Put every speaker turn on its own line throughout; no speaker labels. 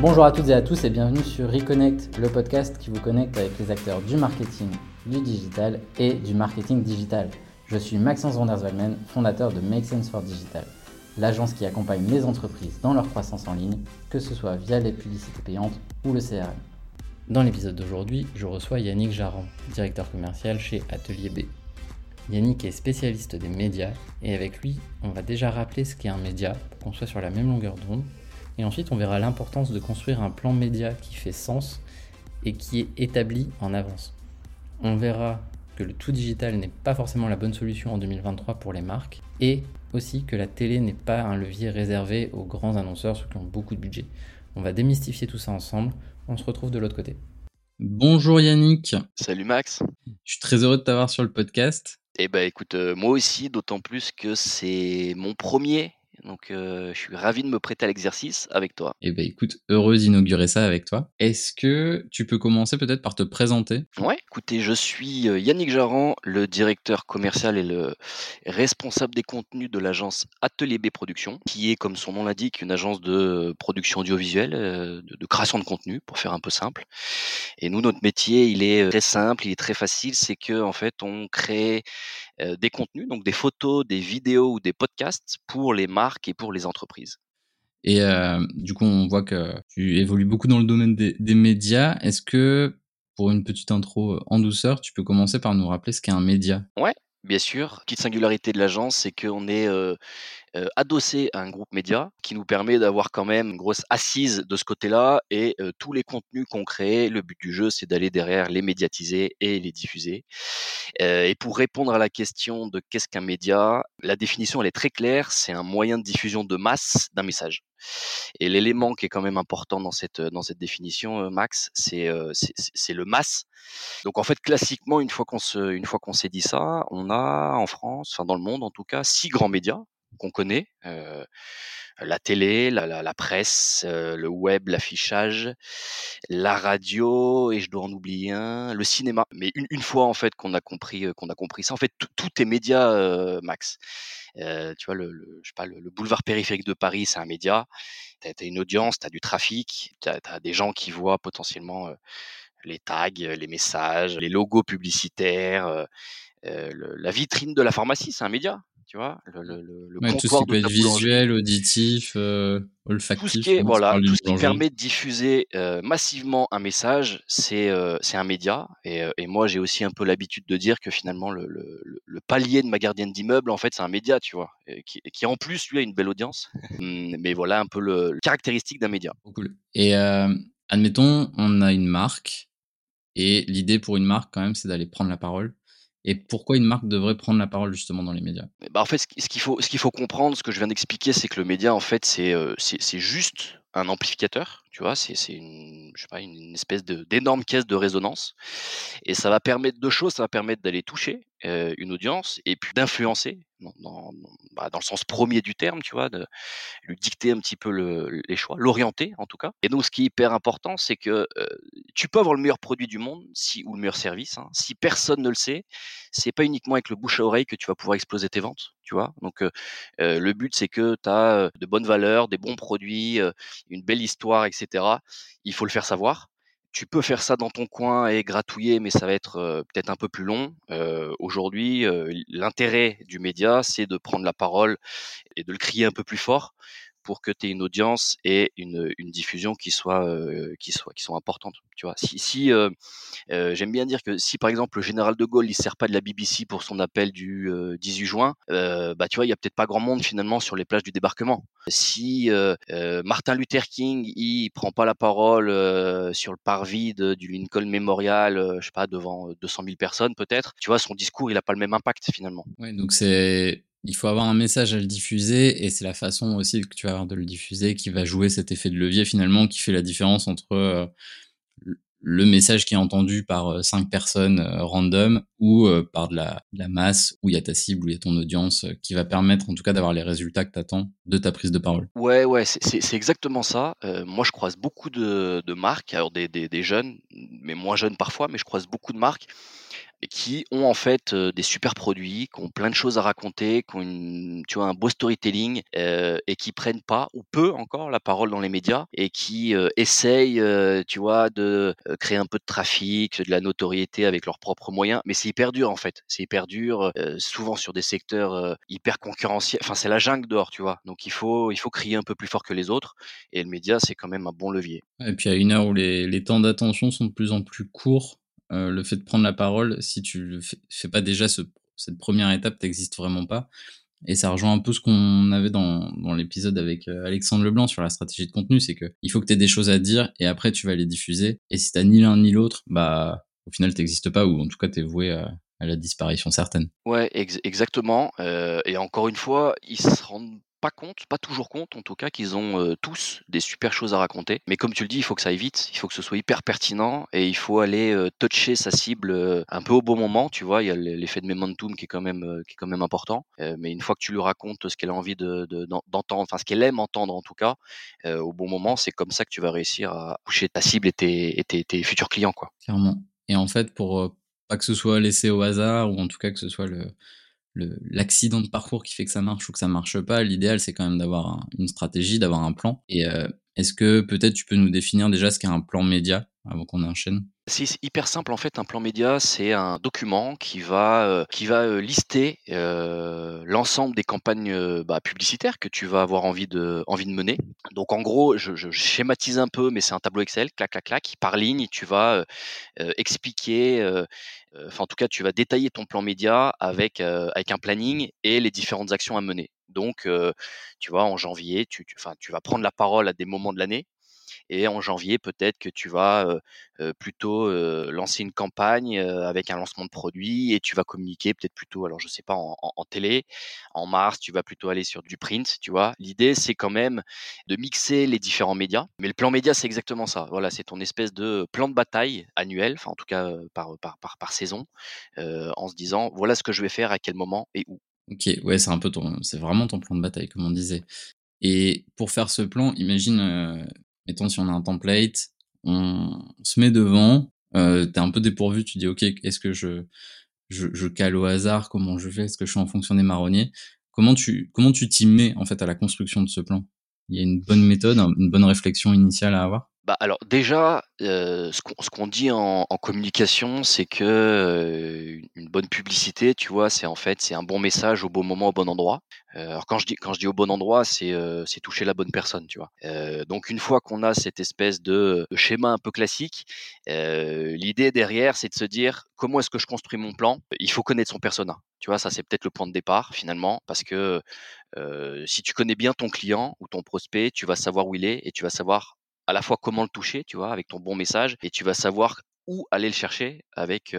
Bonjour à toutes et à tous et bienvenue sur Reconnect, le podcast qui vous connecte avec les acteurs du marketing, du digital et du marketing digital. Je suis Maxence Vanderswalmen, fondateur de Make Sense for Digital, l'agence qui accompagne les entreprises dans leur croissance en ligne, que ce soit via les publicités payantes ou le CRM. Dans l'épisode d'aujourd'hui, je reçois Yannick Jarran, directeur commercial chez Atelier B. Yannick est spécialiste des médias et avec lui, on va déjà rappeler ce qu'est un média pour qu'on soit sur la même longueur d'onde et ensuite, on verra l'importance de construire un plan média qui fait sens et qui est établi en avance. On verra que le tout digital n'est pas forcément la bonne solution en 2023 pour les marques et aussi que la télé n'est pas un levier réservé aux grands annonceurs, ceux qui ont beaucoup de budget. On va démystifier tout ça ensemble. On se retrouve de l'autre côté. Bonjour Yannick.
Salut Max.
Je suis très heureux de t'avoir sur le podcast.
Eh ben écoute, euh, moi aussi, d'autant plus que c'est mon premier donc, je suis ravi de me prêter à l'exercice avec toi.
Eh ben, écoute, heureux d'inaugurer ça avec toi. Est-ce que tu peux commencer peut-être par te présenter?
Ouais, écoutez, je suis Yannick Jarran, le directeur commercial et le responsable des contenus de l'agence Atelier B Productions, qui est, comme son nom l'indique, une agence de production audiovisuelle, de, de, création de contenu, pour faire un peu simple. Et nous, notre métier, il est très simple, il est très facile, c'est que en fait, on crée des contenus, donc des photos, des vidéos ou des podcasts pour les marques et pour les entreprises.
Et du coup, on voit que tu évolues beaucoup dans le domaine des, des médias. Est-ce que, pour une petite intro en douceur, tu peux commencer par nous rappeler ce qu'est un média?
Ouais, Bien sûr, petite singularité de l'agence, c'est qu'on est adossé à un groupe média qui nous permet d'avoir quand même une grosse assise de ce côté-là et tous les contenus qu'on crée, le but du jeu, c'est d'aller derrière les médiatiser et les diffuser. et pour répondre à la question de qu'est-ce qu'un média, la définition elle est très claire, c'est un moyen de diffusion de masse d'un message. Et l'élément qui est quand même important dans cette dans cette définition, Max, c'est c'est le masse. Donc en fait, classiquement, une fois qu'on se une fois qu'on s'est dit ça, on a en France, enfin dans le monde en tout cas, six grands médias qu'on connaît. la télé, la, presse, le web, l'affichage, la radio et je dois en oublier un, le cinéma. Mais une, fois en fait qu'on a compris qu'on a compris ça, en fait tout, est média, Max. Euh, tu vois, le, boulevard périphérique de Paris, c'est un média. Tu as, une audience, tu as du trafic, tu as, des gens qui voient potentiellement les tags, les messages, les logos publicitaires. la vitrine de la pharmacie, c'est un média tu vois,
le, le, le ouais, tout ce qui peut être visuel, auditif, euh, olfactif.
Tout ce qui, voilà, tout ce qui permet de diffuser euh, massivement un message, c'est euh, un média. Et, euh, et moi, j'ai aussi un peu l'habitude de dire que finalement, le, le, palier de ma gardienne d'immeuble, en fait, c'est un média, tu vois, et qui, qui en plus, lui, a une belle audience. Hum, mais voilà un peu le, caractéristique d'un média.
Cool. Et admettons, on a une marque, et l'idée pour une marque, quand même, c'est d'aller prendre la parole et pourquoi une marque devrait prendre la parole justement dans les médias.
Bah En fait, ce qu'il faut, faut comprendre, ce que je viens d'expliquer, c'est que le média, en fait, c'est euh, c'est juste un amplificateur, tu vois, c'est une, une espèce d'énorme caisse de résonance. Et ça va permettre deux choses, ça va permettre d'aller toucher une audience et puis d'influencer dans, bah, dans, le sens premier du terme, tu vois, de lui dicter un petit peu le, les choix, l'orienter en tout cas. Et donc, ce qui est hyper important, c'est que tu peux avoir le meilleur produit du monde si, ou le meilleur service. Hein, si personne ne le sait, c'est pas uniquement avec le bouche à oreille que tu vas pouvoir exploser tes ventes, tu vois. Donc, le but, c'est que tu as de bonnes valeurs, des bons produits, une belle histoire, etc. Il faut le faire savoir. Tu peux faire ça dans ton coin et gratouiller, mais ça va être peut-être un peu plus long. Aujourd'hui, l'intérêt du média, c'est de prendre la parole et de le crier un peu plus fort pour que tu aies une audience et une, diffusion qui soit, euh, qui soit qui sont importantes. Tu vois, si, euh, euh, j'aime bien dire que si par exemple le général de Gaulle il sert pas de la BBC pour son appel du 18 juin, bah tu vois il y a peut-être pas grand monde finalement sur les plages du débarquement. Si Martin Luther King il prend pas la parole sur le parvis du Lincoln Memorial, je sais pas devant 200 000 personnes peut-être, tu vois son discours il a pas le même impact finalement.
Ouais donc c'est il faut avoir un message à le diffuser et c'est la façon aussi que tu vas avoir de le diffuser qui va jouer cet effet de levier finalement qui fait la différence entre euh, le message qui est entendu par euh, cinq personnes euh, random ou par de la, masse où il y a ta cible, où il y a ton audience qui va permettre en tout cas d'avoir les résultats que tu attends de ta prise de parole.
Ouais, ouais, c'est exactement ça. moi, je croise beaucoup de, marques, alors des, des, des, jeunes, mais moins jeunes parfois, mais je croise beaucoup de marques qui ont en fait des super produits, qui ont plein de choses à raconter, qui ont un beau storytelling et qui prennent pas ou peu encore la parole dans les médias et qui essayent, tu vois, de créer un peu de trafic, de la notoriété avec leurs propres moyens. Mais c'est hyper dur en fait. C'est hyper dur, souvent sur des secteurs hyper concurrentiels. Enfin, c'est la jungle dehors, tu vois. Donc il faut, il faut crier un peu plus fort que les autres. Et le média, c'est quand même un bon levier.
Et puis à une heure où les temps d'attention sont de plus en plus courts, euh, le fait de prendre la parole, si tu fais, pas déjà cette première étape, n'existe vraiment pas. Et ça rejoint un peu ce qu'on avait dans, l'épisode avec euh, Alexandre Leblanc sur la stratégie de contenu, c'est que il faut que tu aies des choses à dire et après tu vas les diffuser. Et si tu ni l'un ni l'autre, bah au final n'existes pas ou en tout cas tu es voué à, la disparition certaine.
Ouais, exactement. Euh, et encore une fois, ils se rendent pas compte, pas toujours compte en tout cas, qu'ils ont tous des super choses à raconter. Mais comme tu le dis, il faut que ça aille vite, il faut que ce soit hyper pertinent et il faut aller toucher sa cible un peu au bon moment. Tu vois, il y a l'effet de momentum qui est quand même important. mais une fois que tu lui racontes ce qu'elle a envie de, d'entendre, enfin ce qu'elle aime entendre en tout cas, au bon moment, c'est comme ça que tu vas réussir à toucher ta cible et tes, et tes, futurs clients, quoi.
Clairement. Et en fait, pour pas que ce soit laissé au hasard ou en tout cas que ce soit le l'accident de parcours qui fait que ça marche ou que ça marche pas. L'idéal, c'est quand même d'avoir une stratégie, d'avoir un plan. Et euh, est-ce que peut-être tu peux nous définir déjà ce qu'est un plan média avant qu'on enchaîne?
C'est hyper simple en fait. Un plan média, c'est un document qui va euh, qui va euh, lister l'ensemble des campagnes bah, publicitaires que tu vas avoir envie de envie de mener. Donc en gros, je, je schématise un peu, mais c'est un tableau Excel, clac clac clac. Par ligne, tu vas expliquer en tout cas, tu vas détailler ton plan média avec, avec un planning et les différentes actions à mener. Donc, tu vois, en janvier, tu vas prendre la parole à des moments de l'année et en janvier, peut-être que tu vas plutôt lancer une campagne avec un lancement de produit et tu vas communiquer peut-être plutôt, alors je sais pas, en, télé. En mars, tu vas plutôt aller sur du print, tu vois. L'idée, c'est quand même de mixer les différents médias. Mais le plan média, c'est exactement ça. Voilà, c'est ton espèce de plan de bataille annuel, enfin en tout cas par, par, par, par saison, en se disant, voilà ce que je vais faire à quel moment et où.
Ok, ouais, c'est un peu ton, c'est vraiment ton plan de bataille, comme on disait. Et pour faire ce plan, imagine, mettons si on a un template, on se met devant, euh, t'es un peu dépourvu, tu dis ok, est-ce que je, je, je, cale au hasard, comment je fais, est-ce que je suis en fonction des marronniers? Comment tu comment tu t'y mets en fait à la construction de ce plan? Il y a une bonne méthode, une bonne réflexion initiale à avoir?
Bah alors déjà, ce qu'on dit en, communication, c'est que une bonne publicité, tu vois, c'est en fait c'est un bon message au bon moment, au bon endroit. Alors quand je dis quand je dis au bon endroit, c'est c'est toucher la bonne personne, tu vois. donc une fois qu'on a cette espèce de, schéma un peu classique, l'idée derrière, c'est de se dire comment est-ce que je construis mon plan? Il faut connaître son persona. Tu vois, ça c'est peut-être le point de départ finalement, parce que si tu connais bien ton client ou ton prospect, tu vas savoir où il est et tu vas savoir à la fois comment le toucher, tu vois, avec ton bon message, et tu vas savoir où aller le chercher avec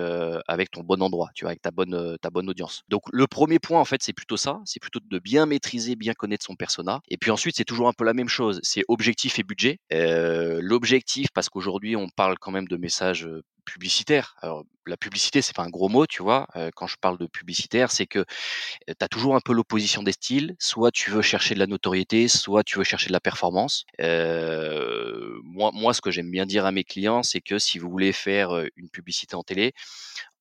avec ton bon endroit, tu vois, avec ta bonne ta bonne audience. Donc le premier point en fait, c'est plutôt ça, c'est plutôt de bien maîtriser, bien connaître son persona. Et puis ensuite, c'est toujours un peu la même chose, c'est objectif et budget. L'objectif, parce qu'aujourd'hui on parle quand même de messages publicitaire. Alors, la publicité, c'est pas un gros mot, tu vois. quand je parle de publicitaire, c'est que tu as toujours un peu l'opposition des styles. Soit tu veux chercher de la notoriété, soit tu veux chercher de la performance. moi, moi, ce que j'aime bien dire à mes clients, c'est que si vous voulez faire une publicité en télé,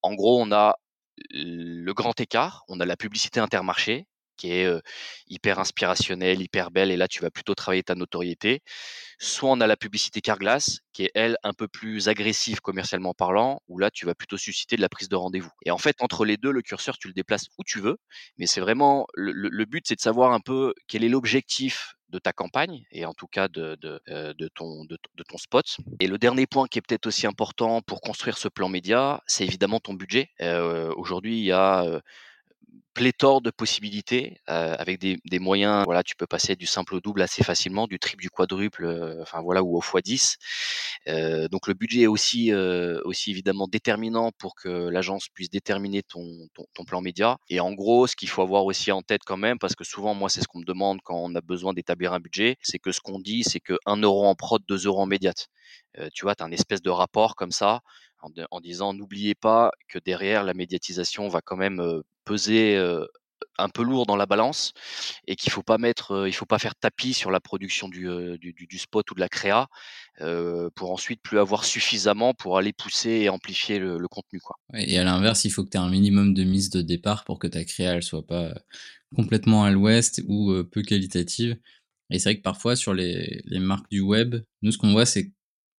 en gros, on a le grand écart, on a la publicité intermarché, qui est hyper inspirationnelle, hyper belle, et là tu vas plutôt travailler ta notoriété. Soit on a la publicité Carglass, qui est elle un peu plus agressive commercialement parlant, où là tu vas plutôt susciter de la prise de rendez-vous. Et en fait, entre les deux, le curseur, tu le déplaces où tu veux, mais c'est vraiment le, but, c'est de savoir un peu quel est l'objectif de ta campagne et en tout cas de, ton, de, ton spot. Et le dernier point qui est peut-être aussi important pour construire ce plan média, c'est évidemment ton budget. Aujourd'hui, il y a pléthore de possibilités avec des, moyens. Voilà, tu peux passer du simple au double assez facilement, du triple, du quadruple, enfin voilà, ou au x10. Euh, donc le budget est aussi aussi évidemment déterminant pour que l'agence puisse déterminer ton, ton, ton, plan média. Et en gros, ce qu'il faut avoir aussi en tête quand même, parce que souvent moi c'est ce qu'on me demande quand on a besoin d'établir un budget, c'est que ce qu'on dit, c'est que 1 euro en prod, 2 euros en médiate. tu vois, tu as un espèce de rapport comme ça en, disant n'oubliez pas que derrière la médiatisation va quand même peser un peu lourd dans la balance et qu'il faut pas mettre, il faut pas faire tapis sur la production du, du, spot ou de la créa pour ensuite plus avoir suffisamment pour aller pousser et amplifier le, contenu. Quoi.
et à l'inverse, il faut que tu aies un minimum de mise de départ pour que ta créa elle soit pas complètement à l'ouest ou peu qualitative. Et c'est vrai que parfois sur les, les marques du web, nous ce qu'on voit c'est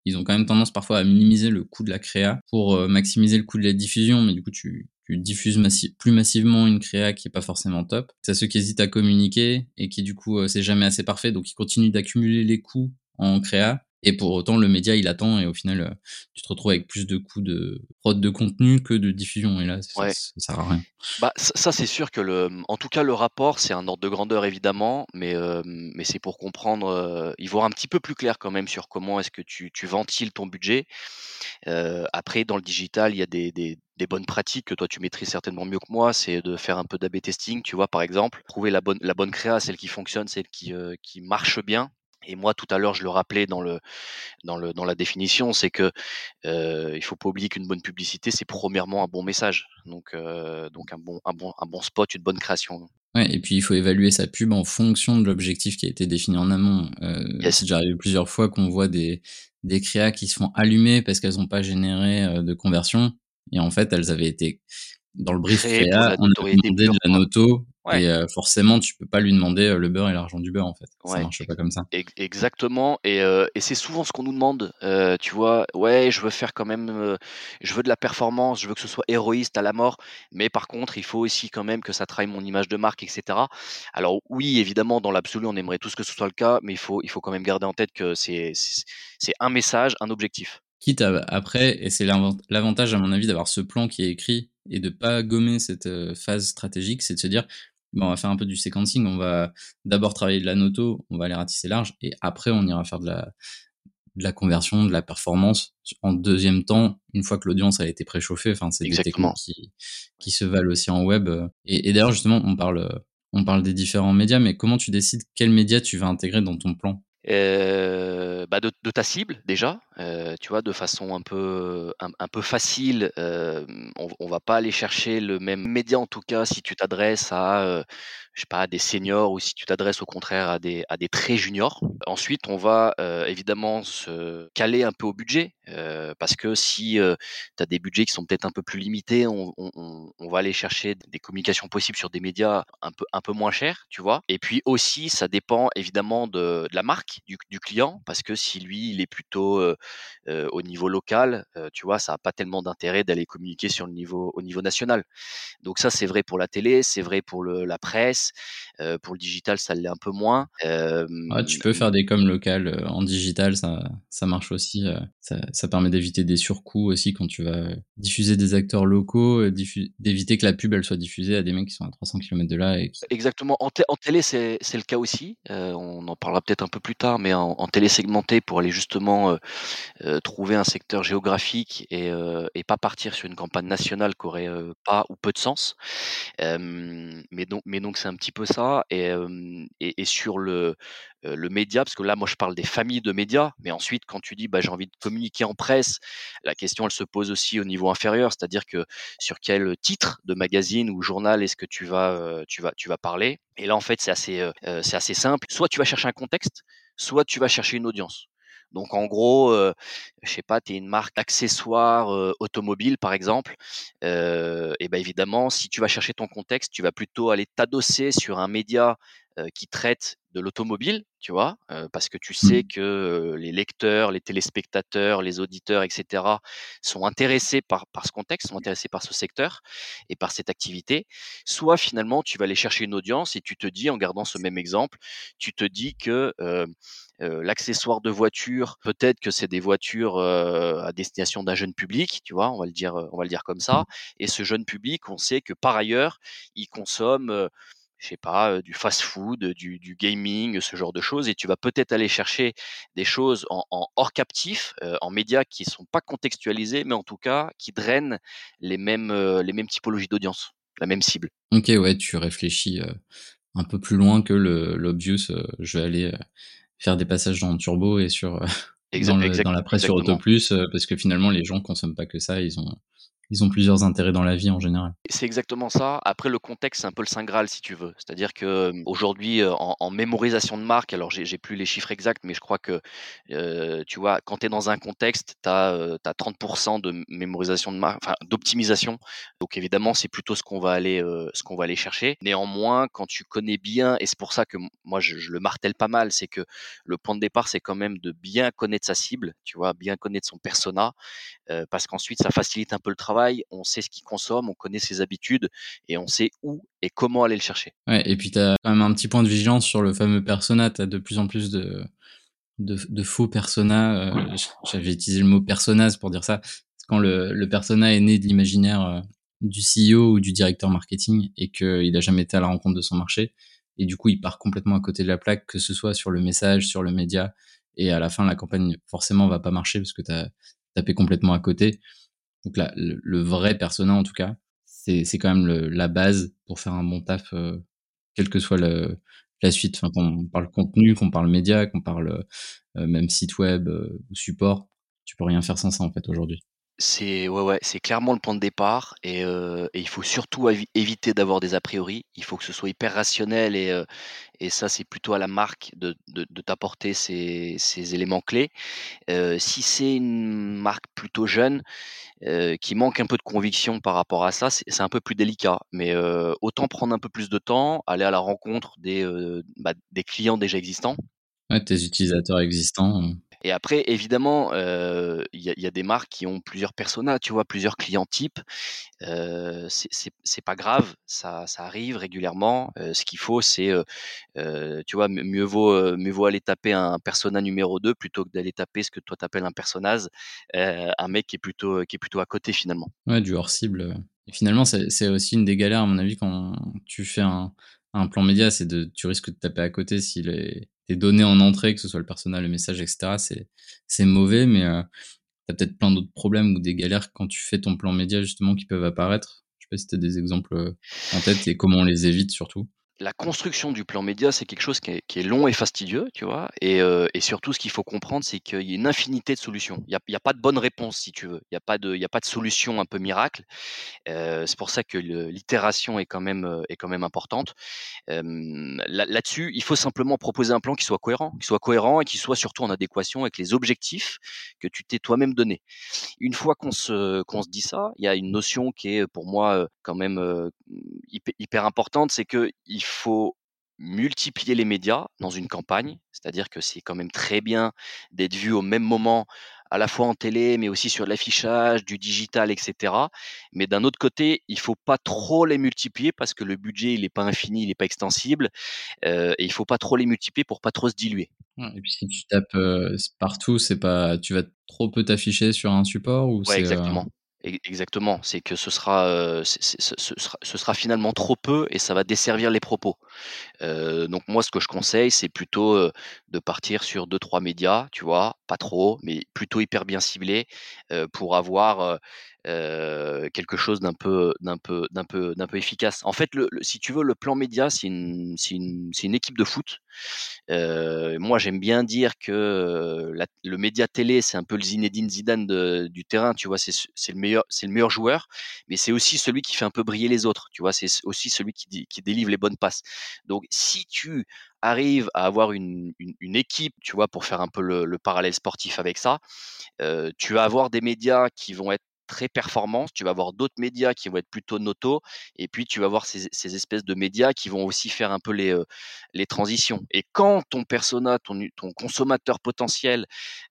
ils ont quand même tendance parfois à minimiser le coût de la créa pour euh, maximiser le coût de la diffusion, mais du coup tu, diffuses plus massivement une créa qui est pas forcément top. C'est ceux qui hésitent à communiquer et qui du coup euh, c'est jamais assez parfait, donc ils continuent d'accumuler les coûts en créa et pour autant, le média, il attend et au final, euh, tu te retrouves avec plus de coûts de prod de contenu que de diffusion. Et là, ça, ça, sert à rien.
Bah, ça, c'est sûr que le, en tout cas, le rapport, c'est un ordre de grandeur évidemment, mais, euh, mais c'est pour comprendre, euh, y voir un petit peu plus clair quand même sur comment est-ce que tu, tu ventiles ton budget. Euh, après, dans le digital, il y a des, des, des, bonnes pratiques que toi tu maîtrises certainement mieux que moi, c'est de faire un peu d'AB testing, tu vois, par exemple, trouver la bonne, la bonne créa, celle qui fonctionne, celle qui, qui marche bien et moi, tout à l'heure, je le rappelais dans, le, dans, le, dans la définition, c'est que euh, il faut pas oublier qu'une bonne publicité, c'est premièrement un bon message, donc, euh, donc un, bon, un, bon, un bon spot, une bonne création.
Ouais, et puis il faut évaluer sa pub en fonction de l'objectif qui a été défini en amont. Euh, C'est déjà arrivé plusieurs fois qu'on voit des, des créas qui se font allumer parce qu'elles n'ont pas généré de conversion, et en fait, elles avaient été dans le brief créa, on a demandé de la noto et euh, forcément, tu peux pas lui demander euh, le beurre et l'argent du beurre en fait. Ça marche pas comme ça.
Exactement. Et, euh, et c'est souvent ce qu'on nous demande. tu vois, ouais, je veux faire quand même, je veux de la performance, je veux que ce soit héroïste à la mort, mais par contre, il faut aussi quand même que ça trahisse mon image de marque, etc. Alors oui, évidemment, dans l'absolu, on aimerait tous que ce soit le cas, mais il faut, il faut quand même garder en tête que c'est, c'est un message, un objectif.
Quitte à, après, et c'est l'avantage à mon avis d'avoir ce plan qui est écrit et de pas gommer cette phase stratégique, c'est de se dire on va faire un peu du sequencing. On va d'abord travailler de la noto, on va aller ratisser large, et après on ira faire de la, de la conversion, de la performance en deuxième temps, une fois que l'audience a été préchauffée. Enfin, c'est des techniques qui, qui se valent aussi en web. Et, et d'ailleurs, justement, on parle, on parle des différents médias, mais comment tu décides quel média tu vas intégrer dans ton plan?
Euh, de, ta cible déjà, euh, tu vois, de façon un peu un, peu facile. Euh, on, on, va pas aller chercher le même média en tout cas si tu t'adresses à je sais pas, à des seniors ou si tu t'adresses au contraire à des, à des très juniors. Ensuite, on va euh, évidemment se caler un peu au budget euh, parce que si euh, tu as des budgets qui sont peut-être un peu plus limités, on, on, va aller chercher des communications possibles sur des médias un peu, un peu moins chers, tu vois. Et puis aussi, ça dépend évidemment de, la marque du, client parce que si lui, il est plutôt euh, au niveau local, tu vois, ça n'a pas tellement d'intérêt d'aller communiquer sur le niveau, au niveau national. Donc ça, c'est vrai pour la télé, c'est vrai pour le, la presse pour le digital, ça l'est un peu moins.
tu peux faire des coms locales en digital, ça, ça marche aussi. Ça, ça, permet d'éviter des surcoûts aussi quand tu vas diffuser des acteurs locaux, d'éviter que la pub elle soit diffusée à des mecs qui sont à 300 km de là. Et
Exactement. En, en télé, c'est le cas aussi. on en parlera peut-être un peu plus tard, mais en, télé segmentée pour aller justement trouver un secteur géographique et, et, pas partir sur une campagne nationale qui aurait pas ou peu de sens. mais donc, mais donc c'est un petit peu ça. Et, et, et, sur le, le média, parce que là, moi, je parle des familles de médias, mais ensuite, quand tu dis, bah, j'ai envie de communiquer en presse, la question, elle se pose aussi au niveau inférieur, c'est-à-dire que sur quel titre de magazine ou journal est-ce que tu vas, tu vas, tu vas parler? Et là, en fait, c'est assez, c'est assez simple. Soit tu vas chercher un contexte, soit tu vas chercher une audience. Donc en gros, euh, je sais pas, tu es une marque d'accessoires euh, automobile par exemple, et ben évidemment, si tu vas chercher ton contexte, tu vas plutôt aller t'adosser sur un média qui traite de l'automobile, tu vois, euh, parce que tu sais mmh. que euh, les lecteurs, les téléspectateurs, les auditeurs, etc., sont intéressés par, par ce contexte, sont intéressés par ce secteur et par cette activité. Soit finalement, tu vas aller chercher une audience et tu te dis, en gardant ce même exemple, tu te dis que euh, l'accessoire de voiture, peut-être que c'est des voitures à destination d'un jeune public, tu vois, on va le dire, on va le dire comme ça. Mmh. Et ce jeune public, on sait que par ailleurs, il consomme je sais pas, du fast-food, du, du, gaming, ce genre de choses, et tu vas peut-être aller chercher des choses en, en hors captif, en médias qui sont pas contextualisés, mais en tout cas qui drainent les mêmes, les mêmes typologies d'audience, la même cible.
Ok, ouais, tu réfléchis un peu plus loin que l'obvious. je vais aller faire des passages dans Turbo et sur dans, dans, la presse sur Autoplus, parce que finalement les gens consomment pas que ça, ils ont ils ont plusieurs intérêts dans la vie en général.
C'est exactement ça. Après, le contexte, c'est un peu le saint graal, si tu veux. C'est-à-dire que euh, aujourd'hui, euh, en, mémorisation de marque, alors j'ai plus les chiffres exacts, mais je crois que, euh, tu vois, quand tu es dans un contexte, tu as, 30% de mémorisation de marque, enfin d'optimisation. Donc évidemment, c'est plutôt ce qu'on va aller, ce qu'on va aller chercher. Néanmoins, quand tu connais bien, et c'est pour ça que moi je, je le martèle pas mal, c'est que le point de départ, c'est quand même de bien connaître sa cible, tu vois, bien connaître son persona, parce qu'ensuite ça facilite un peu le travail. On sait ce qu'il consomme, on connaît ses habitudes et on sait où et comment aller le chercher.
Ouais, et puis tu as quand même un petit point de vigilance sur le fameux persona. Tu as de plus en plus de, de, faux persona. J'avais utilisé le mot personas pour dire ça. Quand le, persona est né de l'imaginaire du CEO ou du directeur marketing et qu'il n'a jamais été à la rencontre de son marché. Et du coup, il part complètement à côté de la plaque, que ce soit sur le message, sur le média. Et à la fin, la campagne, forcément, va pas marcher parce que tu as tapé complètement à côté. Donc là, le, vrai persona, en tout cas, c'est quand même la base pour faire un bon taf, euh, quelle que soit le, la suite. Enfin, qu'on parle contenu, qu'on parle média, qu'on parle euh, même site web euh, ou support, tu peux rien faire sans ça, en fait, aujourd'hui.
C'est ouais, ouais, clairement le point de départ et, il faut surtout éviter d'avoir des a priori. Il faut que ce soit hyper rationnel et, et ça, c'est plutôt à la marque de, de, t'apporter ces, ces éléments clés. si c'est une marque plutôt jeune qui manque un peu de conviction par rapport à ça, c'est un peu plus délicat. Mais autant prendre un peu plus de temps, aller à la rencontre des, bah, des clients déjà existants.
Ouais, tes utilisateurs existants.
Et après, évidemment, il y, a des marques qui ont plusieurs personas, tu vois, plusieurs clients types. Euh, c'est pas grave, ça, arrive régulièrement. ce qu'il faut, c'est, tu vois, mieux vaut, mieux vaut aller taper un persona numéro 2 plutôt que d'aller taper ce que toi t'appelles un personnage, un mec qui est plutôt, qui est plutôt à côté finalement.
Ouais, du hors cible. Et finalement, c'est aussi une des galères, à mon avis, quand tu fais un, un plan média, c'est de, tu risques de taper à côté si les, tes données en entrée, que ce soit le personnel, le message, etc., c'est, mauvais, mais euh, tu as peut-être plein d'autres problèmes ou des galères quand tu fais ton plan média, justement, qui peuvent apparaître. Je sais pas si tu as des exemples euh, en tête et comment on les évite surtout
la construction du plan média, c'est quelque chose qui est, long et fastidieux, tu vois. Et, euh, surtout, ce qu'il faut comprendre, c'est qu'il y a une infinité de solutions. Il n'y a, pas de bonne réponse, si tu veux. Il n'y a, pas de, solution un peu miracle. Euh, c'est pour ça que l'itération est quand même euh, importante. Là-dessus, il faut simplement proposer un plan qui soit cohérent, qui soit cohérent et qui soit surtout en adéquation avec les objectifs que tu t'es toi-même donné. Une fois qu'on se dit ça, il y a une notion qui est pour moi quand même hyper, importante, c'est que il faut multiplier les médias dans une campagne, c'est-à-dire que c'est quand même très bien d'être vu au même moment, à la fois en télé, mais aussi sur l'affichage, du digital, etc. Mais d'un autre côté, il faut pas trop les multiplier parce que le budget, il n'est pas infini, il n'est pas extensible, euh, et il faut pas trop les multiplier pour pas trop se diluer.
Et puis si tu tapes euh, partout, c'est pas, tu vas trop peu t'afficher sur un support ou
ouais, exactement. Exactement, c'est que ce sera, ce, sera, finalement trop peu et ça va desservir les propos. donc moi, ce que je conseille, c'est plutôt de partir sur deux trois médias, tu vois, pas trop, mais plutôt hyper bien ciblés pour avoir quelque chose d'un peu, d'un peu, d'un peu, d'un peu efficace. En fait, si tu veux, le plan média, c'est une, c'est une, une équipe de foot. moi, j'aime bien dire que le média télé, c'est un peu le Zinedine Zidane du terrain. Tu vois, c'est, le meilleur, c'est le meilleur joueur, mais c'est aussi celui qui fait un peu briller les autres. Tu vois, c'est aussi celui qui, qui délivre les bonnes passes. Donc, si tu arrives à avoir une, une, équipe, tu vois, pour faire un peu le, le parallèle sportif avec ça, euh, tu vas avoir des médias qui vont être très performance, tu vas avoir d'autres médias qui vont être plutôt noto, et puis tu vas avoir ces, espèces de médias qui vont aussi faire un peu les, euh, transitions. Et quand ton persona, ton, consommateur potentiel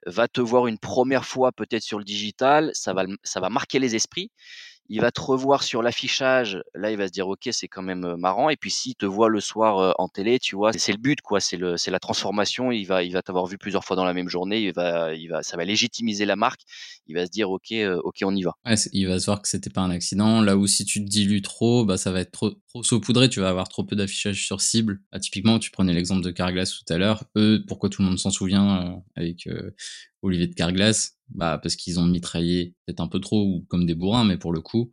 va te voir une première fois peut-être sur le digital, ça va marquer les esprits il va te revoir sur l'affichage. Là, il va se dire, ok, c'est quand même marrant. Et puis, s'il te voit le soir en télé, tu vois, c'est le but, quoi. C'est la transformation. Il va, il va t'avoir vu plusieurs fois dans la même journée. Il va, il va, ça va légitimiser la marque. Il va se dire, ok, ok, on y va.
il va se voir que c'était pas un accident. Là où si tu te dilues trop, bah, ça va être trop, trop saupoudré. Tu vas avoir trop peu d'affichage sur cible. Typiquement, tu prenais l'exemple de Carglass tout à l'heure. Eux, pourquoi tout le monde s'en souvient avec Olivier de Carglass, bah, parce qu'ils ont mitraillé peut-être un peu trop ou comme des bourrins, mais pour le coup,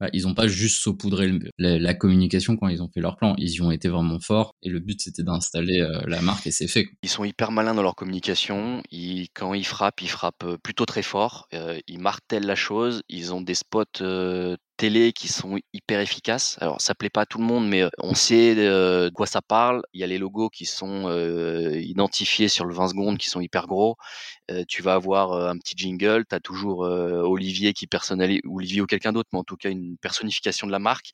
bah, ils n'ont pas juste saupoudré la, communication quand ils ont fait leur plan. Ils y ont été vraiment forts et le but c'était d'installer euh, la marque et c'est fait.
Ils sont hyper malins dans leur communication. Quand ils frappent, ils frappent euh, plutôt très fort. Euh, ils martèlent la chose. Ils ont des spots télé qui sont hyper efficaces. Alors ça plaît pas à tout le monde, mais on sait de quoi ça parle. Il y a les logos qui sont identifiés sur le 20 secondes, qui sont hyper gros. tu vas avoir un petit jingle. Tu as toujours Olivier qui personnalise, Olivier ou quelqu'un d'autre, mais en tout cas une personnification de la marque.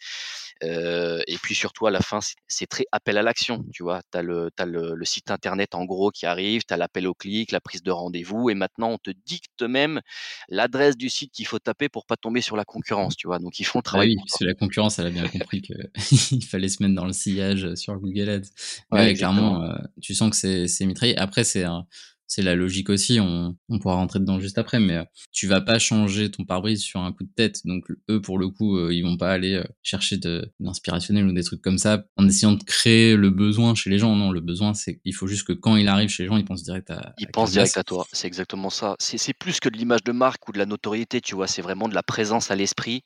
Euh, et puis surtout à la fin, c'est très appel à l'action. Tu vois, tu as, le, as le, le, site internet en gros qui arrive, tu as l'appel au clic, la prise de rendez-vous, et maintenant on te dicte même l'adresse du site qu'il faut taper pour pas tomber sur la concurrence. Tu vois, donc ils font le
bah
travail.
oui, parce que la concurrence, elle a bien compris qu'il fallait se mettre dans le sillage sur Google Ads. Ouais, clairement, euh, tu sens que c'est mitraillé. Après, c'est un c'est la logique aussi, on, on, pourra rentrer dedans juste après, mais euh, tu vas pas changer ton pare-brise sur un coup de tête. Donc eux, pour le coup, euh, ils vont pas aller euh, chercher de l'inspirationnel ou des trucs comme ça en essayant de créer le besoin chez les gens. Non, le besoin, c'est il faut juste que quand il arrive chez les gens, ils pensent direct à.
Ils pensent direct à toi. C'est exactement ça. C'est plus que de l'image de marque ou de la notoriété, tu vois. C'est vraiment de la présence à l'esprit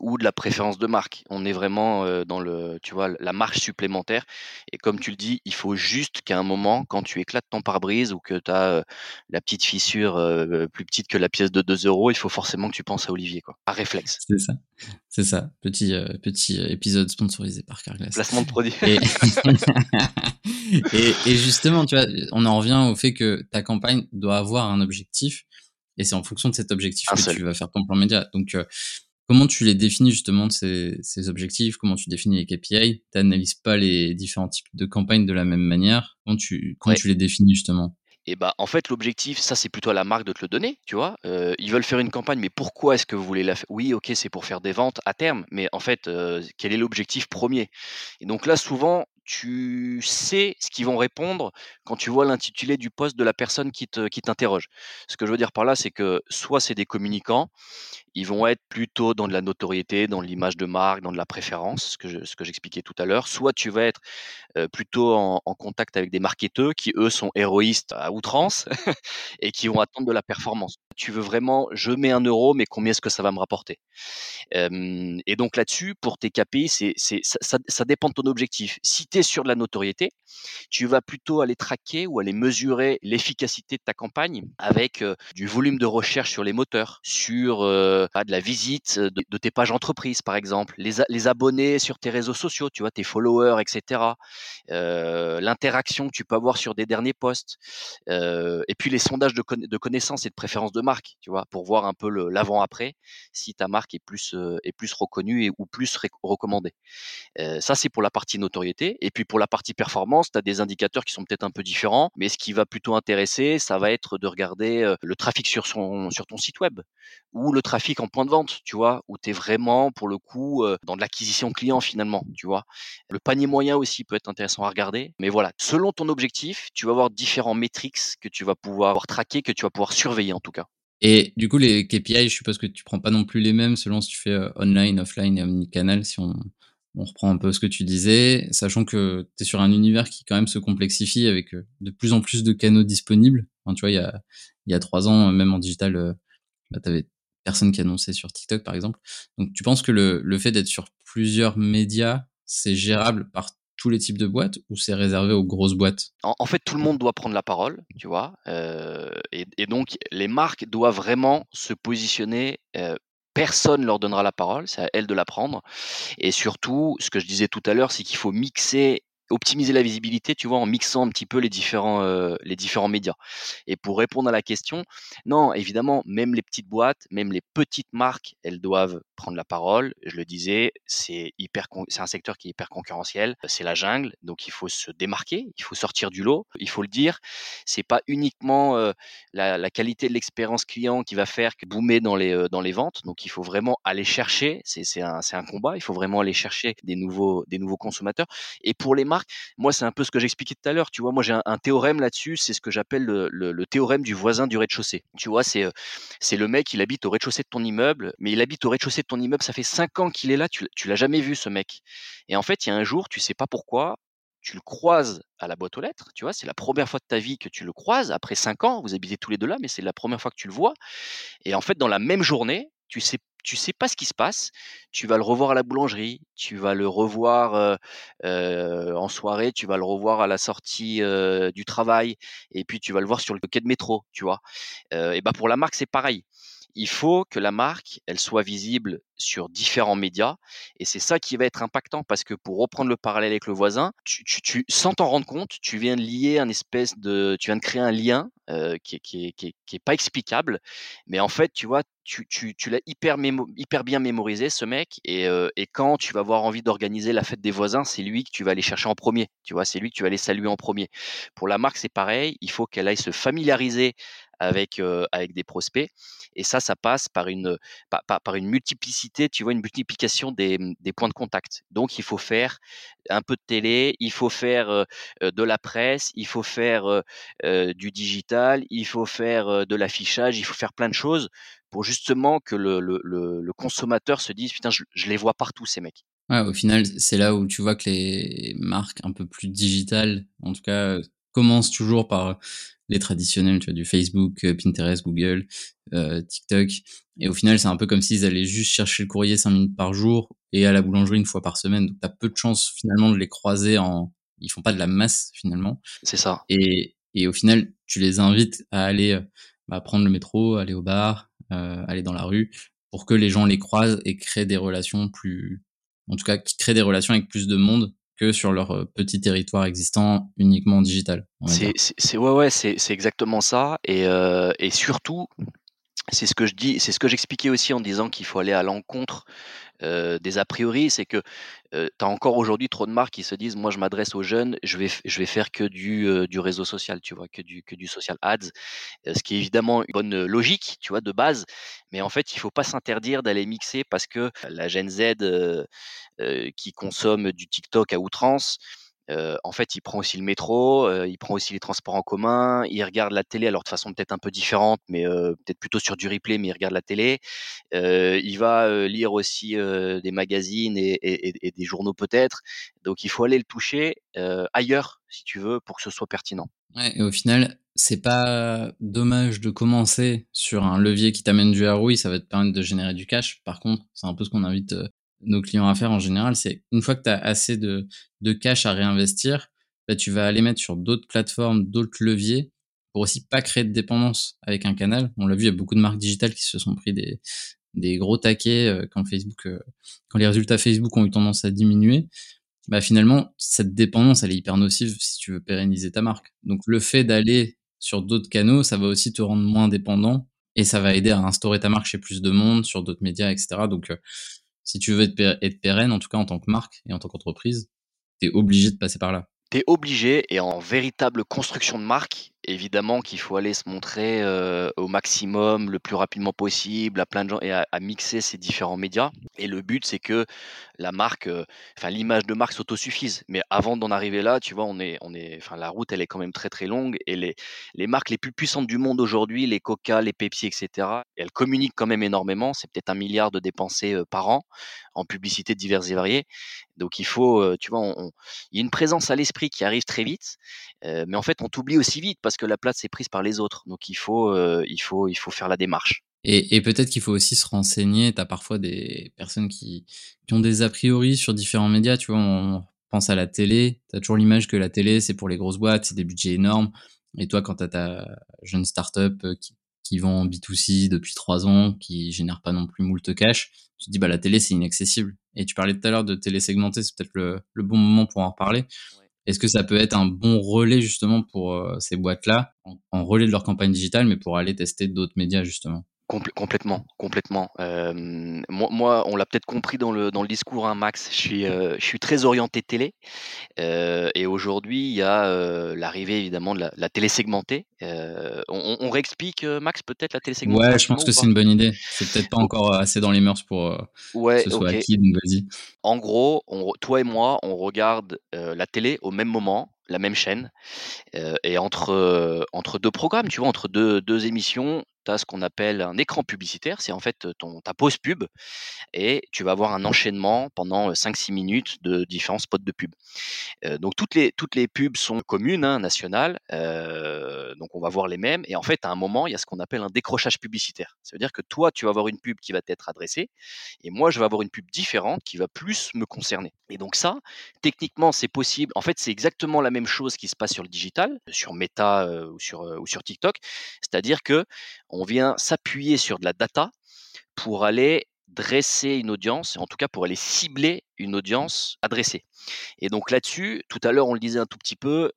ou de la préférence de marque. On est vraiment dans le, tu vois, la marche supplémentaire. Et comme tu le dis, il faut juste qu'à un moment, quand tu éclates ton pare-brise ou que tu as la petite fissure plus petite que la pièce de 2 euros, il faut forcément que tu penses à Olivier, quoi. À réflexe.
C'est ça. C'est ça. Petit, petit épisode sponsorisé par Carglass.
Placement de produit.
Et... et, justement, tu vois, on en revient au fait que ta campagne doit avoir un objectif. Et c'est en fonction de cet objectif que tu vas faire ton plan média. Donc, Comment tu les définis justement ces, ces objectifs? Comment tu définis les KPI Tu n'analyses pas les différents types de campagnes de la même manière Comment tu, comment tu les définis justement?
Et bah en fait l'objectif, ça c'est plutôt à la marque de te le donner, tu vois? Euh, ils veulent faire une campagne, mais pourquoi est-ce que vous voulez la faire Oui, ok, c'est pour faire des ventes à terme, mais en fait, euh, quel est l'objectif premier? Et donc là, souvent, tu sais ce qu'ils vont répondre quand tu vois l'intitulé du poste de la personne qui te qui t'interroge. Ce que je veux dire par là, c'est que soit c'est des communicants, ils vont être plutôt dans de la notoriété, dans l'image de marque, dans de la préférence, ce que ce que j'expliquais tout à l'heure. Soit tu vas être plutôt en, en, contact avec des marketeurs qui eux sont héroïstes à outrance et qui vont attendre de la performance. Tu veux vraiment, je mets un euro, mais combien est-ce que ça va me rapporter? Et donc là-dessus, pour tes KPI, ça, dépend de ton objectif. Si tu es sur de la notoriété, tu vas plutôt aller traquer ou aller mesurer l'efficacité de ta campagne avec du volume de recherche sur les moteurs, sur de la visite de, tes pages entreprises, par exemple, les, abonnés sur tes réseaux sociaux, tu vois, tes followers, etc. L'interaction que tu peux avoir sur des derniers posts, et puis les sondages de, de connaissances et de préférences de marque, tu vois, pour voir un peu l'avant-après, si ta marque est plus, est plus reconnue et, ou plus recommandée. Ça, c'est pour la partie notoriété. Et puis pour la partie performance, tu as des indicateurs qui sont peut-être un peu différents, mais ce qui va plutôt intéresser, ça va être de regarder le trafic sur, son, sur ton site web ou le trafic en point de vente, tu vois, où tu es vraiment, pour le coup, dans de l'acquisition client finalement, tu vois. Le panier moyen aussi peut être intéressant à regarder. Mais voilà, selon ton objectif, tu vas avoir différents métriques que tu vas pouvoir traquer, que tu vas pouvoir surveiller en tout cas.
Et du coup, les KPI, je suppose que tu prends pas non plus les mêmes selon si tu fais euh, online, offline et omnicanal, si on, reprend un peu ce que tu disais, sachant que tu es sur un univers qui quand même se complexifie avec euh, de plus en plus de canaux disponibles. tu vois, il y a, y a trois ans, même en digital, euh, bah, tu avais personne qui annonçait sur TikTok, par exemple. Donc, tu penses que le, le fait d'être sur plusieurs médias, c'est gérable par tous les types de boîtes ou c'est réservé aux grosses boîtes?
En, fait, tout le monde doit prendre la parole, tu vois. Euh, et, donc, les marques doivent vraiment se positionner. Euh, personne leur donnera la parole, c'est à elles de la prendre. Et surtout, ce que je disais tout à l'heure, c'est qu'il faut mixer optimiser la visibilité, tu vois, en mixant un petit peu les différents, euh, les différents médias. Et pour répondre à la question, non, évidemment, même les petites boîtes, même les petites marques, elles doivent prendre la parole. Je le disais, c'est hyper, c'est un secteur qui est hyper concurrentiel. C'est la jungle, donc il faut se démarquer, il faut sortir du lot. Il faut le dire, c'est pas uniquement euh, la, qualité de l'expérience client qui va faire que boomer dans les, euh, dans les ventes. Donc il faut vraiment aller chercher. C'est, un, un combat. Il faut vraiment aller chercher des nouveaux, des nouveaux consommateurs. Et pour les marques moi, c'est un peu ce que j'expliquais tout à l'heure. Tu vois, moi, j'ai un, théorème là-dessus. C'est ce que j'appelle le, théorème du voisin du rez-de-chaussée. Tu vois, c'est c'est le mec, il habite au rez-de-chaussée de ton immeuble, mais il habite au rez-de-chaussée de ton immeuble. Ça fait cinq ans qu'il est là. Tu, tu l'as jamais vu, ce mec. Et en fait, il y a un jour, tu sais pas pourquoi, tu le croises à la boîte aux lettres, tu vois, c'est la première fois de ta vie que tu le croises, après cinq ans, vous habitez tous les deux là, mais c'est la première fois que tu le vois. Et en fait, dans la même journée, tu sais tu sais pas ce qui se passe, tu vas le revoir à la boulangerie, tu vas le revoir, en soirée, tu vas le revoir à la sortie, du travail et puis tu vas le voir sur le quai de métro, tu vois? Et bah, pour la marque, c'est pareil. Il faut que la marque, elle soit visible sur différents médias et c'est ça qui va être impactant parce que pour reprendre le parallèle avec le voisin, tu tu tu sans t'en rendre compte, tu viens de lier un espèce de tu viens de créer un lien, heu, qui est qui est qui est qui pas explicable, mais en fait, tu vois, tu tu tu l'as hyper hyper bien mémorisé ce mec et heu et quand tu vas avoir envie d'organiser la fête des voisins, c'est lui que tu vas aller chercher en premier. tu vois? C'est lui que tu vas aller saluer en premier. Pour la marque, c'est pareil, il faut qu'elle aille se familiariser avec, avec des prospects et ça, ça passe par une, par par une multiplicité, tu vois? Une multiplication des, mmh, des points de contact. Donc il faut faire un peu de télé, il faut faire, de la presse, il faut faire, du digital, il faut faire, de l'affichage, il faut faire plein de choses pour justement que le le le le consommateur se dise: «Putain, je je les vois partout ces mecs».
Ouais, au final, c'est là où tu vois que les marques un peu plus digitales, en tout cas, commencent toujours par les traditionnels, tu vois, du Facebook, euh, Pinterest, Google, euh, TikTok. Et au final, c'est un peu comme s'ils allaient juste chercher le courrier 5 minutes par jour et à la boulangerie une fois par semaine. Donc, tu as peu de chances finalement de les croiser en... Ils font pas de la masse finalement.
C'est ça.
Et, et au final, tu les invites à aller euh, bah, prendre le métro, aller au bar, euh, aller dans la rue, pour que les gens les croisent et créent des relations plus... En tout cas, qui créent des relations avec plus de monde que sur leur euh, petit territoire existant uniquement digital.
C'est, ouais, ouais, c'est, c'est exactement ça. Et, euh, et surtout, c'est ce que je dis, c'est ce que j'expliquais aussi en disant qu'il faut aller à l'encontre des a priori, c'est que euh, tu as encore aujourd'hui trop de marques qui se disent moi je m'adresse aux jeunes, je vais je vais faire que du du réseau social, tu vois, que du que du social ads, ce qui est évidemment une bonne logique, tu vois, de base, mais en fait, il faut pas s'interdire d'aller mixer parce que la Gen Z qui consomme du TikTok à outrance, en fait, il prend aussi le métro, il prend aussi les transports en commun, il regarde la télé, alors de façon peut-être un peu différente, mais peut-être plutôt sur du replay, mais il regarde la télé. il va lire aussi des magazines et, des journaux peut-être. Donc il faut aller le toucher ailleurs, si tu veux, pour que ce soit pertinent.
Ouais, et au final, c'est pas dommage de commencer sur un levier qui t'amène du ROI, ça va te permettre de générer du cash. Par contre, c'est un peu ce qu'on invite nos clients à faire en général, c'est une fois que tu as assez de, de cash à réinvestir, bah, tu vas aller mettre sur d'autres plateformes, d'autres leviers pour aussi pas créer de dépendance avec un canal. On l'a vu, il y a beaucoup de marques digitales qui se sont pris des, des gros taquets euh, quand Facebook, euh, quand les résultats Facebook ont eu tendance à diminuer. Bah finalement, cette dépendance, elle est hyper nocive si tu veux pérenniser ta marque. Donc le fait d'aller sur d'autres canaux, ça va aussi te rendre moins dépendant et ça va aider à instaurer ta marque chez plus de monde, sur d'autres médias, etc. Donc euh, si tu veux être, pérenne, en tout cas en tant que marque et en tant qu'entreprise, tu es obligé de passer par là.
Tu es obligé et en véritable construction de marque, évidemment qu'il faut aller se montrer euh, au maximum, le plus rapidement possible, à plein de gens et à, mixer ces différents médias. Et le but, c'est que la marque, enfin l'image de marque s'autosuffise. Mais avant d'en arriver là, tu vois, on est, on est, enfin la route, elle est quand même très très longue. Et les, les marques les plus puissantes du monde aujourd'hui, les Coca, les Pepsi, etc., elles communiquent quand même énormément. C'est peut-être un milliard de dépensés par an en publicité diverses et variées. Donc il faut, tu vois, il y a une présence à l'esprit qui arrive très vite, mais en fait on t'oublie aussi vite parce que la place est prise par les autres. Donc il faut, il faut, il faut faire la démarche.
Et, peut-être qu'il faut aussi se renseigner. Tu as parfois des personnes qui, qui, ont des a priori sur différents médias. Tu vois, on pense à la télé. Tu as toujours l'image que la télé, c'est pour les grosses boîtes, c'est des budgets énormes. Et toi, quand tu as ta jeune start-up qui, qui vend B2C depuis trois ans, qui génère pas non plus moult cash, tu te dis, bah, la télé, c'est inaccessible. Et tu parlais tout à l'heure de télé segmentée, c'est peut-être le, le, bon moment pour en reparler. Est-ce que ça peut être un bon relais justement pour euh, ces boîtes-là, en, relais de leur campagne digitale, mais pour aller tester d'autres médias justement?
Complètement, complètement. Euh, moi, moi, on l'a peut-être compris dans le, dans le discours, hein, Max. Je suis, euh, je suis très orienté télé. Euh, et aujourd'hui, il y a l'arrivée évidemment de la, la télé segmentée. On, on, réexplique, Max, peut-être la télé segmentée
Ouais, je pense que c'est une bonne idée. C'est peut-être pas encore assez dans les mœurs pour ouais, que ce soit acquis, donc vas-y.
En gros, on, toi et moi, on regarde la télé au même moment la même chaîne. et entre, entre deux programmes, tu vois, entre deux, deux émissions, tu as ce qu'on appelle un écran publicitaire, c'est en fait ton, ta pause pub, et tu vas avoir un enchaînement pendant 5-6 minutes de différents spots de pub. donc toutes les, toutes les pubs sont communes, hein, nationales, donc on va voir les mêmes, et en fait à un moment, il y a ce qu'on appelle un décrochage publicitaire. Ça veut dire que toi, tu vas avoir une pub qui va t'être adressée, et moi, je vais avoir une pub différente qui va plus me concerner. Et donc ça, techniquement, c'est possible. En fait, c'est exactement la même chose qui se passe sur le digital, sur Meta ou, sur, ou sur TikTok. C'est-à-dire que on vient s'appuyer sur de la data pour aller dresser une audience, en tout cas pour aller cibler une audience adressée. Et donc là-dessus, tout à l'heure on le disait un tout petit peu,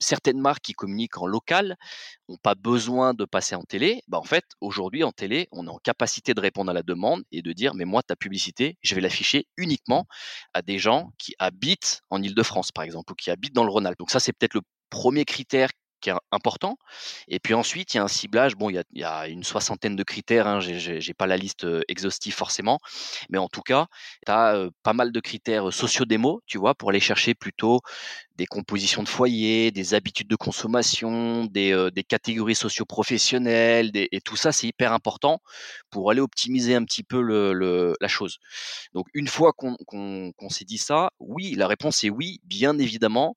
certaines marques qui communiquent en local n'ont pas besoin de passer en télé. Bah en fait, aujourd'hui en télé, on est en capacité de répondre à la demande et de dire, mais moi, ta publicité, je vais l'afficher uniquement à des gens qui habitent en Ile-de-France, par exemple, ou qui habitent dans le Rhône-Alpes. Donc ça, c'est peut-être le premier critère qui est important. Et puis ensuite, il y a un ciblage. Bon, il y a, une soixantaine de critères. Hein, je n'ai pas la liste exhaustive forcément. Mais en tout cas, tu as pas mal de critères sociodémo, tu vois, pour aller chercher plutôt des compositions de foyer, des habitudes de consommation, des, des catégories socio-professionnelles. Et tout ça, c'est hyper important pour aller optimiser un petit peu le, la chose. Donc, une fois qu'on s'est dit ça, oui, la réponse est oui, bien évidemment.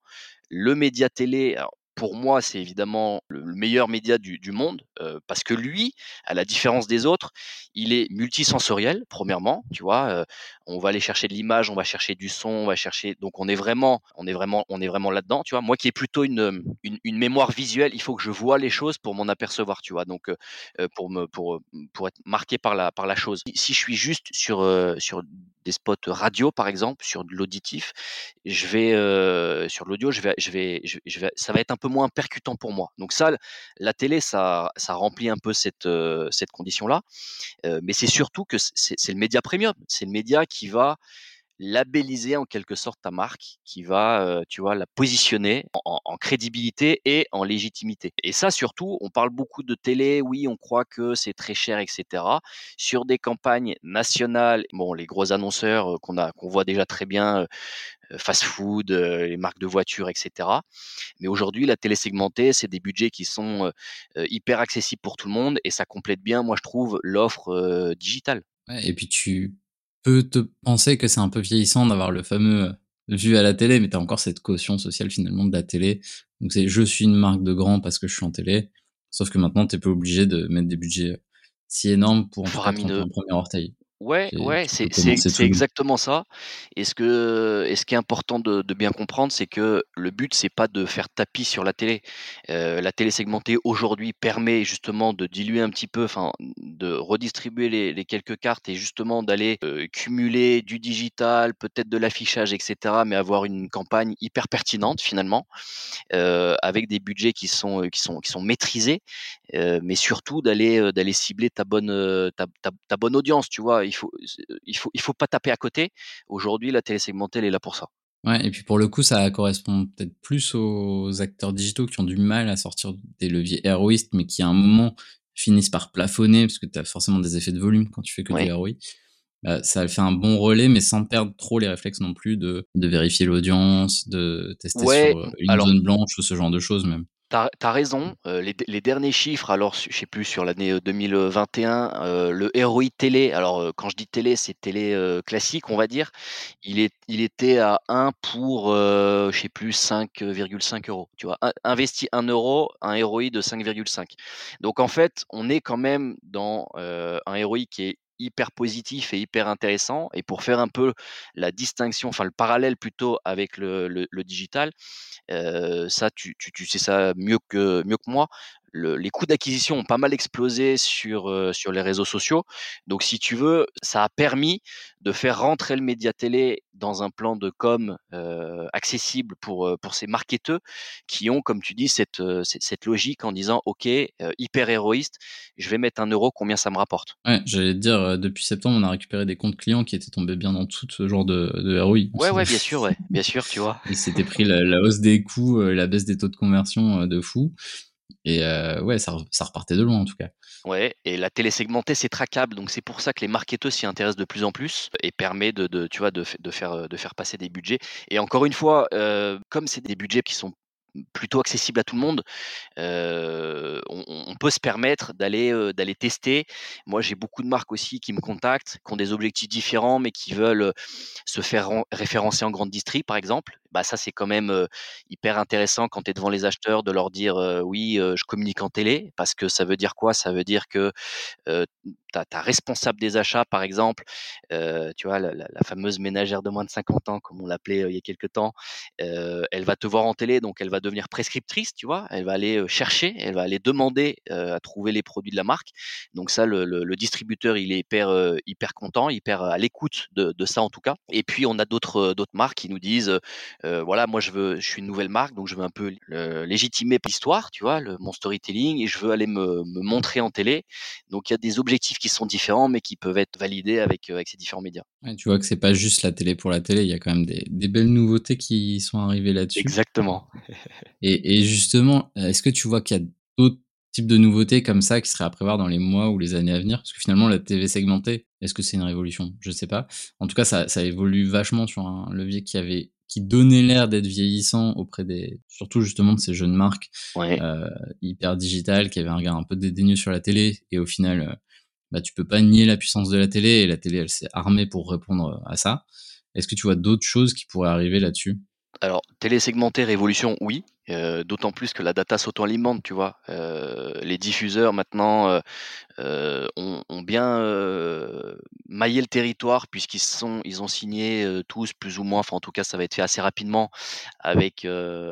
Le média télé, pour moi, c'est évidemment le meilleur média du, monde parce que lui, à la différence des autres, il est multisensoriel. Premièrement, tu vois, on va aller chercher de l'image, on va chercher du son, on va chercher. Donc, on est vraiment, on est vraiment, on est vraiment là-dedans. Tu vois, moi qui ai plutôt une, une, mémoire visuelle, il faut que je vois les choses pour m'en apercevoir. Tu vois, donc pour me, pour, pour être marqué par la, par la chose. Si je suis juste sur, sur des spots radio, par exemple, sur de l'auditif, je vais sur l'audio, je vais, je vais, je vais, ça va être un peu moins percutant pour moi. Donc ça, la télé, ça, ça remplit un peu cette, cette condition-là. mais c'est surtout que c'est le média premium. C'est le média qui va labelliser en quelque sorte ta marque, qui va, tu vois, la positionner en, crédibilité et en légitimité. Et ça, surtout, on parle beaucoup de télé, oui, on croit que c'est très cher, etc. Sur des campagnes nationales, bon, les gros annonceurs qu'on a, qu'on voit déjà très bien, fast-food, les marques de voitures, etc. Mais aujourd'hui, la télé segmentée, c'est des budgets qui sont hyper accessibles pour tout le monde et ça complète bien, moi je trouve, l'offre digitale.
et puis tu peut te penser que c'est un peu vieillissant d'avoir le fameux euh, vu à la télé, mais tu as encore cette caution sociale finalement de la télé. Donc c'est je suis une marque de grand parce que je suis en télé. Sauf que maintenant, tu pas obligé de mettre des budgets euh, si énormes pour en faire un premier orteil.
Ouais, ouais, c'est exactement ça. Et ce que et ce qui est important de de bien comprendre, c'est que le but, c'est pas de faire tapis sur la télé. Euh, la télé segmentée, aujourd'hui, permet justement de diluer un petit peu, enfin, de redistribuer les les quelques cartes et justement d'aller, euh, cumuler du digital, peut-être de l'affichage etc., mais avoir une campagne hyper pertinente finalement, euh, avec des budgets qui sont, qui sont qui sont maîtrisés, mais surtout d'aller, d'aller cibler ta bonne, ta ta bonne audience, tu vois? Il faut, il faut, il faut pas taper à côté. Aujourd'hui, la télé segmentée, elle est là pour ça.
Ouais, et puis pour le coup, ça correspond peut-être plus aux acteurs digitaux qui ont du mal à sortir des leviers héroïstes, mais qui à un moment finissent par plafonner, parce que tu as forcément des effets de volume quand tu fais que des du Bah, ça fait un bon relais, mais sans perdre trop les réflexes non plus de, de vérifier l'audience, de tester sur une zone blanche ou ce genre de choses même.
T'as as raison. les, derniers chiffres, alors je sais plus sur l'année 2021, le ROI télé. Alors quand je dis télé, c'est télé classique, on va dire. Il était à 1 pour, je sais plus, 5,5 euros. Tu vois, investi 1 euro, un ROI de 5,5. Donc en fait, on est quand même dans un ROI qui est hyper positif et hyper intéressant. Et pour faire un peu la distinction, enfin le parallèle plutôt avec le, digital, euh, ça, tu, sais ça mieux que moi les coûts d'acquisition ont pas mal explosé sur, euh, sur les réseaux sociaux. Donc, si tu veux, ça a permis de faire rentrer le média télé dans un plan de com euh, accessible pour, euh, pour ces marketeurs qui ont, comme tu dis, cette, cette, logique en disant OK, hyper héroïste, je vais mettre un euro, combien ça me rapporte?
Ouais, j'allais te dire, depuis septembre, on a récupéré des comptes clients qui étaient tombés bien en dessous de ce genre de, de ROI.
Ouais, ouais, bien sûr, ouais, bien sûr, tu vois.
Ils s'étaient pris la, la, hausse des coûts, la baisse des taux de conversion de fou. Et euh, ouais, ça, repartait de loin en tout cas.
Ouais, et la télé segmentée, c'est traquable, donc c'est pour ça que les marketeurs s'y intéressent de plus en plus et permet de, de tu vois, de, de, faire, de faire passer des budgets. Et encore une fois, euh, comme c'est des budgets qui sont plutôt accessible à tout le monde, on, peut se permettre d'aller d'aller tester. Moi, j'ai beaucoup de marques aussi qui me contactent, qui ont des objectifs différents, mais qui veulent se faire référencer en grande distri, par exemple. Bah ça, c'est quand même hyper intéressant quand tu es devant les acheteurs de leur dire oui, je communique en télé, parce que ça veut dire quoi? Ça veut dire que ta, responsable des achats, par exemple, tu vois, la, fameuse ménagère de moins de 50 ans, comme on l'appelait il y a quelques temps, elle va te voir en télé, donc elle va devenir prescriptrice, tu vois, elle va aller chercher, elle va aller demander à trouver les produits de la marque. Donc ça, le, le, distributeur, il est hyper, hyper content, hyper à l'écoute de, de, ça en tout cas. Et puis on a d'autres d'autres marques qui nous disent, voilà, moi je veux, je suis une nouvelle marque, donc je veux un peu légitimer l'histoire, tu vois, le, mon storytelling, et je veux aller me, me montrer en télé. Donc il y a des objectifs qui sont différents, mais qui peuvent être validés avec, avec ces différents médias.
tu vois que c'est pas juste la télé pour la télé, il y a quand même des, des belles nouveautés qui sont arrivées là-dessus.
Exactement.
et, et justement, est-ce que tu vois qu'il y a d'autres types de nouveautés comme ça qui seraient à prévoir dans les mois ou les années à venir? Parce que finalement, la TV segmentée, est-ce que c'est une révolution? Je sais pas. En tout cas, ça, ça évolue vachement sur un levier qui avait qui donnait l'air d'être vieillissant auprès des, surtout justement de ces jeunes marques euh, hyper digitales qui avaient un regard un peu dédaigneux sur la télé. Et au final, euh, bah tu peux pas nier la puissance de la télé et la télé elle s'est armée pour répondre à ça. Est-ce que tu vois d'autres choses qui pourraient arriver là-dessus?
Alors, télésegmenter, révolution, oui. Euh, d'autant plus que la data s'auto-alimente, tu vois. Euh, les diffuseurs maintenant euh, ont, bien maillé le territoire puisqu'ils ils ont signé tous plus ou moins. Enfin, en tout cas, ça va être fait assez rapidement avec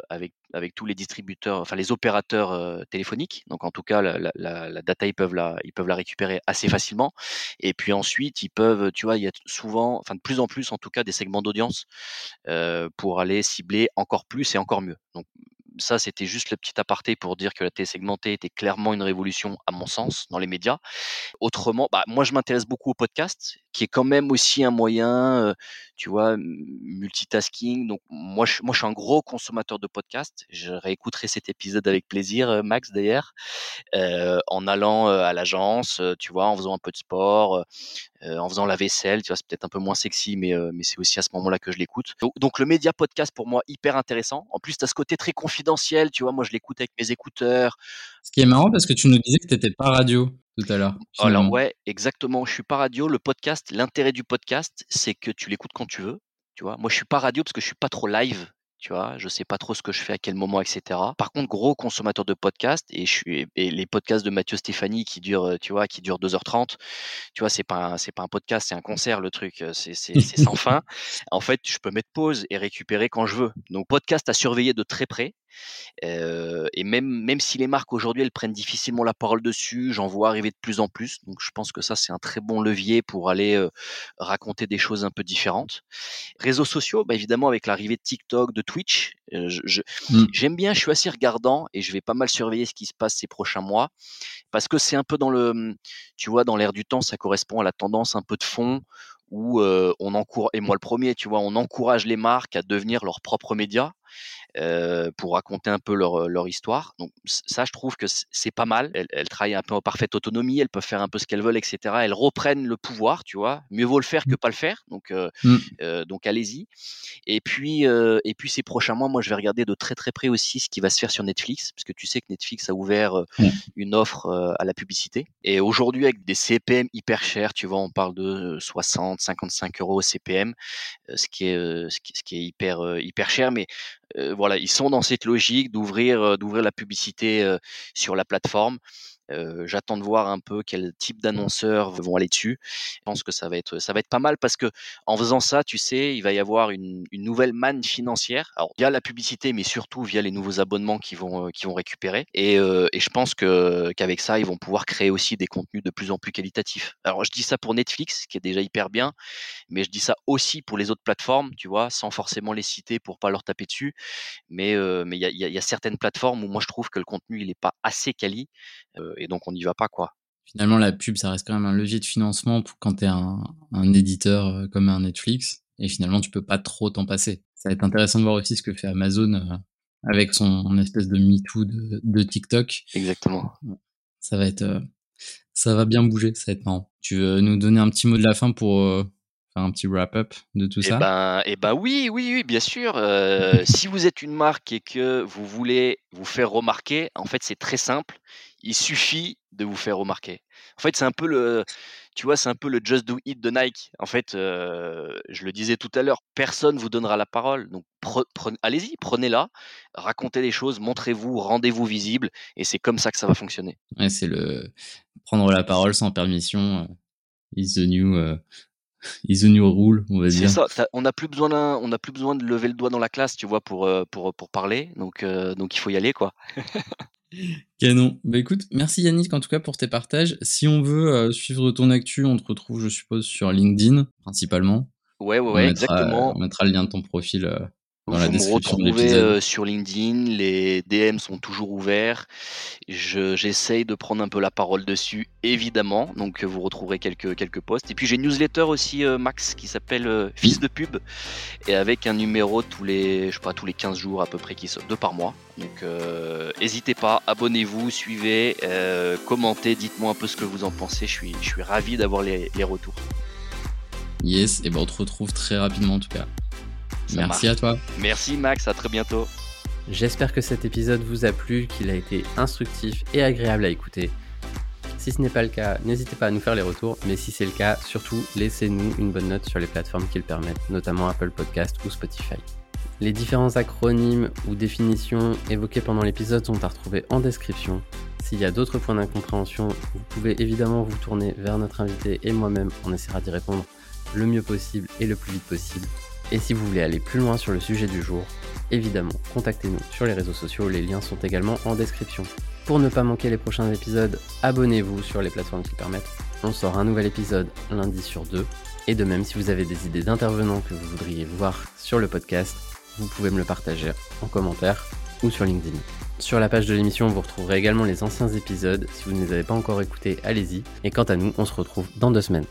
avec avec tous les distributeurs, enfin les opérateurs téléphoniques. Donc, en tout cas, la, data ils peuvent la ils peuvent la récupérer assez facilement. Et puis ensuite, ils peuvent, tu vois, il y a souvent, enfin de plus en plus, en tout cas, des segments d'audience pour aller cibler encore plus et encore mieux. Ça, c'était juste le petit aparté pour dire que la télé segmentée était clairement une révolution, à mon sens, dans les médias. Autrement, bah, moi, je m'intéresse beaucoup au podcast, qui est quand même aussi un moyen, tu vois, multitasking. Donc, moi je, moi, je suis un gros consommateur de podcasts. Je réécouterai cet épisode avec plaisir, Max, d'ailleurs, en allant à l'agence, tu vois, en faisant un peu de sport, en faisant la vaisselle. Tu vois, c'est peut-être un peu moins sexy, mais, mais c'est aussi à ce moment-là que je l'écoute. Donc, donc, le média podcast, pour moi, hyper intéressant. En plus, tu as ce côté très confidentiel, tu vois, moi, je l'écoute avec mes écouteurs.
Ce qui est marrant, parce que tu nous disais que tu n'étais pas radio tout à l'heure.
Alors ouais, exactement. Je suis pas radio. Le podcast, l'intérêt du podcast, c'est que tu l'écoutes quand tu veux. Tu vois, moi je suis pas radio parce que je suis pas trop live. Tu vois, je sais pas trop ce que je fais à quel moment, etc. Par contre, gros consommateur de podcasts et je suis et les podcasts de Mathieu Stéphanie qui durent, tu vois, qui durent 2h30. Tu vois, c'est pas c'est pas un podcast, c'est un concert le truc. C'est c'est sans fin. En fait, je peux mettre pause et récupérer quand je veux. Donc podcast à surveiller de très près et même, même si les marques aujourd'hui elles prennent difficilement la parole dessus, j'en vois arriver de plus en plus. Donc je pense que ça c'est un très bon levier pour aller raconter des choses un peu différentes. Réseaux sociaux, bah, évidemment avec l'arrivée de TikTok, de Twitch, mmh. j'aime bien, je suis assez regardant et je vais pas mal surveiller ce qui se passe ces prochains mois parce que c'est un peu dans le, mmh, tu vois, dans l'air du temps, ça correspond à la tendance un peu de fond où on encourage, et moi le premier, tu vois, on encourage les marques à devenir leurs propres médias euh, pour raconter un peu leur, leur histoire. Donc ça, je trouve que c'est pas mal. Elles, travaillent un peu en parfaite autonomie, elles peuvent faire un peu ce qu'elles veulent, etc. Elles reprennent le pouvoir, tu vois. Mieux vaut le faire que mmh. pas le faire. Donc, euh, mmh. euh, donc allez-y. Et puis, et puis ces prochains mois, moi, je vais regarder de très très près aussi ce qui va se faire sur Netflix, parce que tu sais que Netflix a ouvert une offre à la publicité. Et aujourd'hui, avec des CPM hyper chers, tu vois, on parle de 60, 55 euros CPM, ce qui est, ce qui, ce qui est hyper hyper cher, mais voilà, ils sont dans cette logique d'ouvrir d'ouvrir la publicité sur la plateforme. J'attends de voir un peu quel type d'annonceurs vont aller dessus. Je pense que ça va être ça va être pas mal parce que en faisant ça, tu sais, il va y avoir une, une nouvelle manne financière. Alors via la publicité, mais surtout via les nouveaux abonnements qui vont qui vont récupérer. Et, et je pense que qu'avec ça, ils vont pouvoir créer aussi des contenus de plus en plus qualitatifs. Alors je dis ça pour Netflix, qui est déjà hyper bien, mais je dis ça aussi pour les autres plateformes, tu vois, sans forcément les citer pour pas leur taper dessus. Mais mais il y a, y a, certaines plateformes où moi je trouve que le contenu il est pas assez quali et donc on n'y va pas quoi.
Finalement, la pub, ça reste quand même un levier de financement pour quand tu es un, un, éditeur euh, comme un Netflix, et finalement, tu peux pas trop t'en passer. Ça va être intéressant de voir aussi ce que fait Amazon euh, avec son espèce de MeToo de, de TikTok.
Exactement.
Ça va être, euh, ça va bien bouger, ça va être marrant. Tu veux nous donner un petit mot de la fin pour, faire un petit wrap-up de tout
Eh
ça?
ben, eh ben oui, oui, oui, bien sûr. Euh, si vous êtes une marque et que vous voulez vous faire remarquer, en fait, c'est très simple. Il suffit de vous faire remarquer. En fait, c'est un peu le, tu vois, c'est un peu le just do it de Nike. En fait, euh, je le disais tout à l'heure, personne vous donnera la parole. Donc, allez-y, prenez-la, racontez les choses, montrez-vous, rendez-vous visible, et c'est comme ça que ça va fonctionner.
Ouais, c'est le prendre la parole sans permission. Euh, is the new euh, is the new rule, on va dire.
C'est ça. On n'a plus besoin on n'a plus besoin de lever le doigt dans la classe, tu vois, pour pour pour parler. Donc donc il faut y aller, quoi.
Canon. Bah écoute, merci Yannick en tout cas pour tes partages. Si on veut euh, suivre ton actu, on te retrouve, je suppose, sur LinkedIn principalement.
Ouais, ouais, ouais, exactement.
On mettra le lien de ton profil euh,
vous me retrouvez euh, sur LinkedIn, les DM sont toujours ouverts. J'essaye de prendre un peu la parole dessus, évidemment. Donc vous retrouverez quelques, quelques posts. Et puis j'ai une newsletter aussi, euh, Max, qui s'appelle euh, Fils de pub, et avec un numéro tous les, je sais pas, tous les 15 jours à peu près, qui sort deux par mois. Donc n'hésitez pas, abonnez-vous, suivez, commentez, dites-moi un peu ce que vous en pensez. Je suis, je suis ravi d'avoir les, les retours.
Yes, et ben on te retrouve très rapidement en tout cas. Merci à toi.
Merci Max, à très bientôt.
J'espère que cet épisode vous a plu, qu'il a été instructif et agréable à écouter. Si ce n'est pas le cas, n'hésitez pas à nous faire les retours, mais si c'est le cas, surtout laissez-nous une bonne note sur les plateformes qui le permettent, notamment Apple Podcast ou Spotify. Les différents acronymes ou définitions évoqués pendant l'épisode sont à retrouver en description. S'il y a d'autres points d'incompréhension, vous pouvez évidemment vous tourner vers notre invité et moi-même, on essaiera d'y répondre le mieux possible et le plus vite possible. Et si vous voulez aller plus loin sur le sujet du jour, évidemment, contactez-nous sur les réseaux sociaux, les liens sont également en description. Pour ne pas manquer les prochains épisodes, abonnez-vous sur les plateformes qui permettent. On sort un nouvel épisode lundi sur deux. Et de même, si vous avez des idées d'intervenants que vous voudriez voir sur le podcast, vous pouvez me le partager en commentaire ou sur LinkedIn. Sur la page de l'émission, vous retrouverez également les anciens épisodes. Si vous ne les avez pas encore écoutés, allez-y. Et quant à nous, on se retrouve dans deux semaines.